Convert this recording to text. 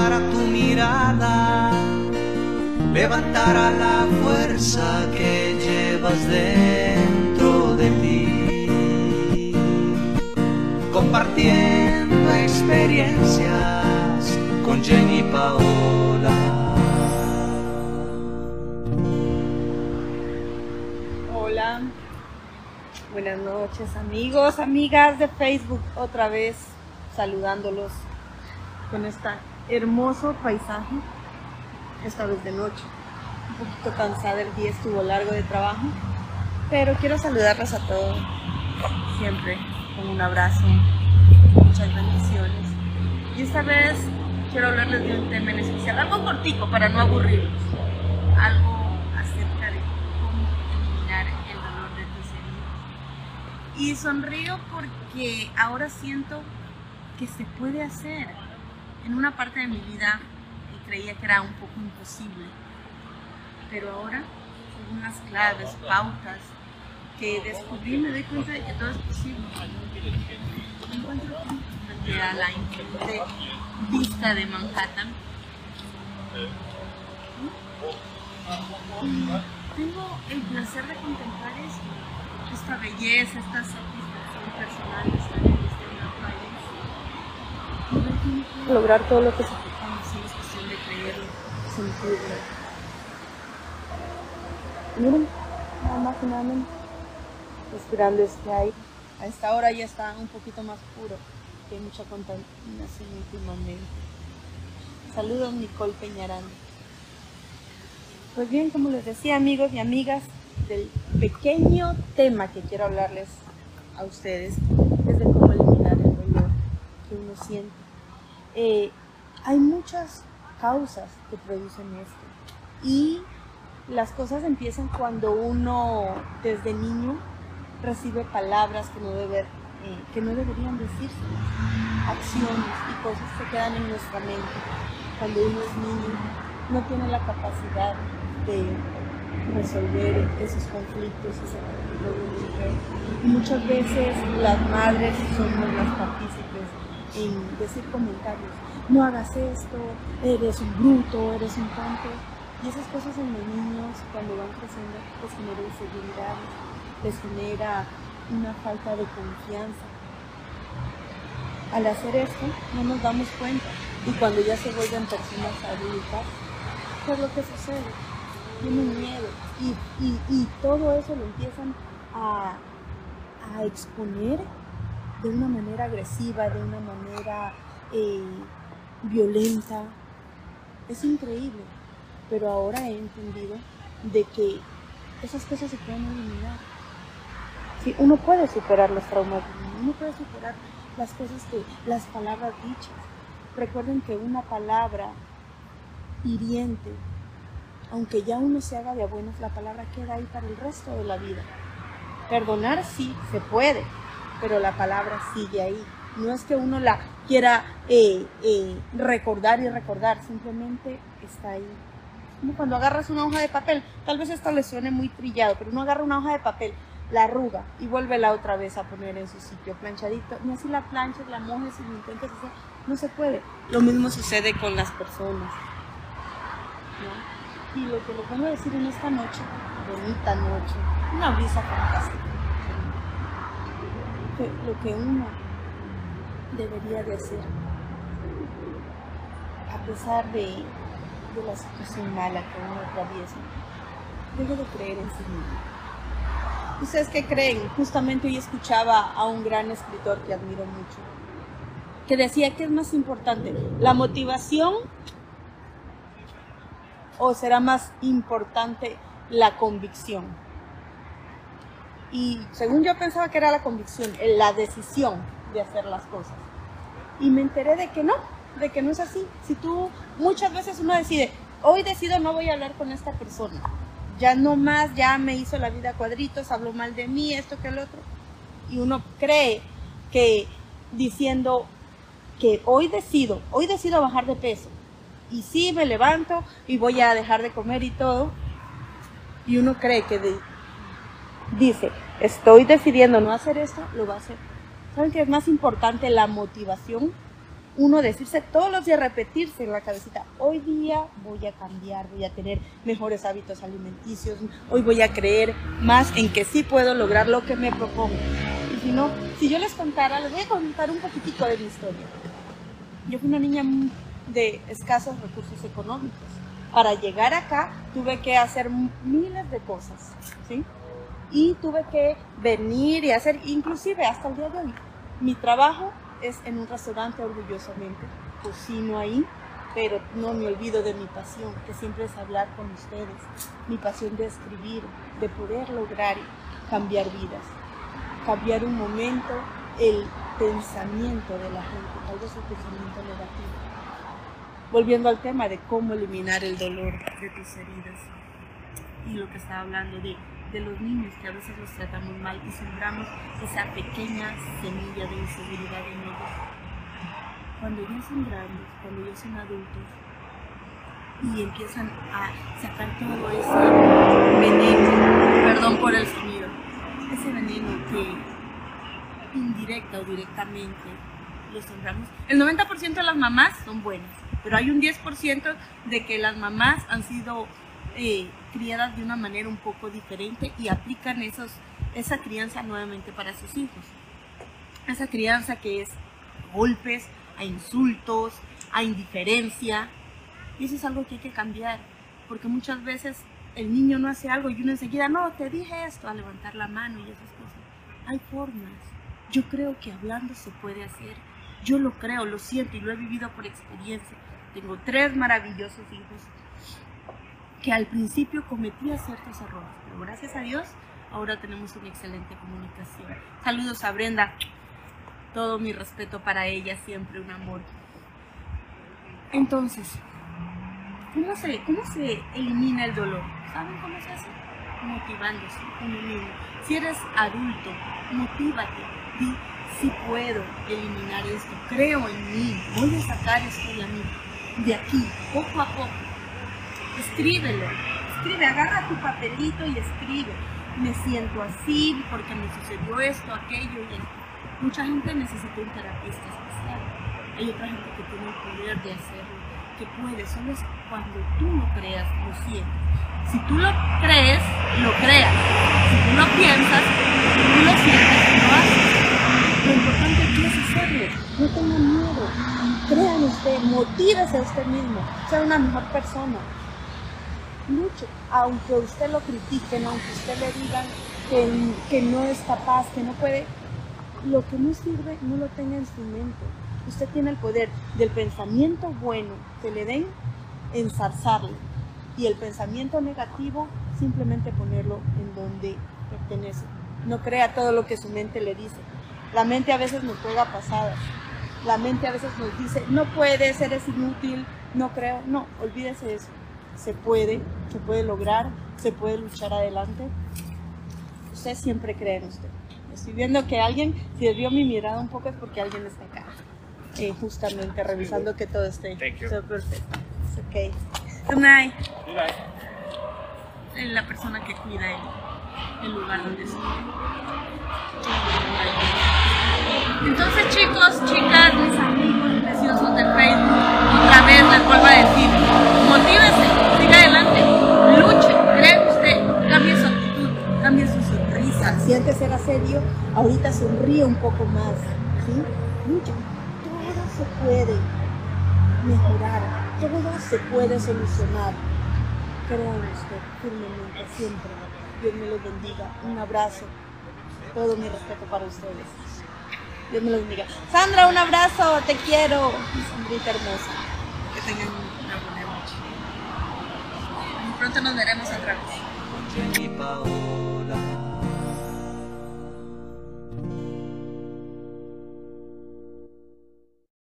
levantará tu mirada, levantará la fuerza que llevas dentro de ti, compartiendo experiencias con Jenny Paola. Hola, buenas noches amigos, amigas de Facebook, otra vez saludándolos con este hermoso paisaje, esta vez de noche. Un poquito cansada, el día estuvo largo de trabajo, pero quiero saludarlos a todos, siempre con un abrazo, muchas bendiciones. Y esta vez quiero hablarles de un tema en especial, algo cortico para no aburrirlos, algo acerca de cómo eliminar el dolor de tus. Y sonrío porque ahora siento que se puede hacer en una parte de mi vida creía que era un poco imposible, pero ahora, con unas claves, pautas que descubrí, me doy cuenta de que todo es posible. Encuentro frente a la increíble vista de Manhattan. Tengo el placer de contemplar esta belleza, esta satisfacción personal de estar en este gran país lograr todo lo que se solo es cuestión de creerlo, sentirlo. Miren, nada más y nada menos. Este aire. A esta hora ya está un poquito más puro, que hay mucha contaminación últimamente. Saludos, Nicole Peñarán. Pues bien, como les decía, amigos y amigas, del pequeño tema que quiero hablarles a ustedes es de cómo eliminar el dolor que uno siente eh, hay muchas causas que producen esto. Y las cosas empiezan cuando uno desde niño recibe palabras que no, debe, eh, que no deberían decirse, acciones y cosas que quedan en nuestra mente. Cuando uno es niño no tiene la capacidad de resolver esos conflictos, ese conflicto Y muchas veces las madres somos las partícipes en decir comentarios. No hagas esto, eres un bruto, eres un tonto. Y esas cosas en los niños cuando van creciendo les genera inseguridad, les genera una falta de confianza. Al hacer esto no nos damos cuenta y cuando ya se vuelven personas adultas, ¿qué es lo que sucede? Tienen miedo y, y, y todo eso lo empiezan a, a exponer de una manera agresiva, de una manera eh, violenta. Es increíble, pero ahora he entendido de que esas cosas se pueden eliminar. Sí, uno puede superar los traumas, uno puede superar las cosas que, las palabras dichas. Recuerden que una palabra hiriente, aunque ya uno se haga de buenos, la palabra queda ahí para el resto de la vida. Perdonar sí, se puede, pero la palabra sigue ahí. No es que uno la quiera eh, eh, recordar y recordar, simplemente está ahí. Como cuando agarras una hoja de papel, tal vez esto le suene muy trillado, pero uno agarra una hoja de papel, la arruga y vuelve la otra vez a poner en su sitio planchadito. No así la planchas, la mojes y lo intentas hacer, no se puede. Lo mismo sucede con las personas. Y lo que les vengo a decir en esta noche, bonita noche, una brisa fantástica lo que uno debería de hacer, a pesar de, de la situación mala que uno atraviesa, debe de creer en sí mismo. ¿Ustedes qué creen? Justamente hoy escuchaba a un gran escritor que admiro mucho, que decía que es más importante, la motivación o será más importante la convicción. Y según yo pensaba que era la convicción, la decisión de hacer las cosas. Y me enteré de que no, de que no es así. Si tú, muchas veces uno decide, hoy decido no voy a hablar con esta persona. Ya no más, ya me hizo la vida cuadritos, habló mal de mí, esto que el otro. Y uno cree que diciendo que hoy decido, hoy decido bajar de peso. Y sí, me levanto y voy a dejar de comer y todo. Y uno cree que de, dice, estoy decidiendo no hacer esto, lo va a hacer. ¿Saben que es más importante la motivación uno decirse todos los días, repetirse en la cabecita, hoy día voy a cambiar, voy a tener mejores hábitos alimenticios, hoy voy a creer más en que sí puedo lograr lo que me propongo. Y si no, si yo les contara, les voy a contar un poquitito de mi historia. Yo fui una niña de escasos recursos económicos. Para llegar acá tuve que hacer miles de cosas, ¿sí? Y tuve que venir y hacer, inclusive hasta el día de hoy, mi trabajo es en un restaurante orgullosamente. Cocino ahí, pero no me olvido de mi pasión, que siempre es hablar con ustedes. Mi pasión de escribir, de poder lograr cambiar vidas, cambiar un momento el pensamiento de la gente, tal vez el pensamiento negativo. Volviendo al tema de cómo eliminar el dolor de tus heridas y lo que estaba hablando de de los niños que a veces los tratamos mal y sembramos esa pequeña semilla de inseguridad en ellos. Cuando ya son grandes, cuando ya son adultos y empiezan a sacar todo ese veneno, perdón por el sonido, ese veneno que indirecta o directamente lo sembramos. El 90% de las mamás son buenas, pero hay un 10% de que las mamás han sido eh, criadas de una manera un poco diferente y aplican esos, esa crianza nuevamente para sus hijos. Esa crianza que es golpes, a insultos, a indiferencia. Y eso es algo que hay que cambiar, porque muchas veces el niño no hace algo y uno enseguida, no, te dije esto, a levantar la mano y esas cosas. Hay formas. Yo creo que hablando se puede hacer. Yo lo creo, lo siento y lo he vivido por experiencia. Tengo tres maravillosos hijos que al principio cometía ciertos errores, pero gracias a Dios ahora tenemos una excelente comunicación. Saludos a Brenda, todo mi respeto para ella, siempre un amor. Entonces, ¿cómo se, cómo se elimina el dolor? ¿Saben cómo se hace? Motivándose uno mismo. Si eres adulto, motívate, di, si puedo eliminar esto, creo en mí, voy a sacar esto de mí, de aquí, poco a poco escríbelo, escribe, agarra tu papelito y escribe. Me siento así porque me sucedió esto, aquello y esto. Mucha gente necesita un terapista especial. Hay otra gente que tiene el poder de hacerlo, que puede, solo es cuando tú lo creas, lo sientes. Si tú lo crees, lo creas. Si tú lo piensas, tú lo sientes, lo haces. Lo importante aquí es hacerlo. No tengan miedo. Crean usted, motívese a usted mismo. Sea una mejor persona luche, aunque usted lo critiquen, aunque usted le digan que, que no es capaz, que no puede, lo que no sirve no lo tenga en su mente. Usted tiene el poder del pensamiento bueno que le den, ensarzarlo, y el pensamiento negativo simplemente ponerlo en donde pertenece. No crea todo lo que su mente le dice. La mente a veces nos juega pasadas. La mente a veces nos dice, no puedes, eres inútil, no creo. No, olvídese de eso se puede, se puede lograr, se puede luchar adelante. Usted siempre cree en usted. Estoy viendo que alguien, si vio mi mirada un poco es porque alguien está acá, eh, justamente revisando que todo esté, perfecto. Okay. Good night. Es la persona que cuida el, el lugar donde estoy. Entonces chicos, chicas, mis amigos preciosos del Facebook, otra vez les vuelvo a decir, si antes era serio, ahorita sonríe un poco más. ¿sí? Mucho. Todo se puede mejorar, todo se puede solucionar. Créanme usted firmemente, siempre. Dios me los bendiga. Un abrazo. Todo mi respeto para ustedes. Dios me los bendiga. Sandra, un abrazo. Te quiero. Mi Sandrita hermosa. Que tengan una buena noche. Pronto nos veremos otra vez.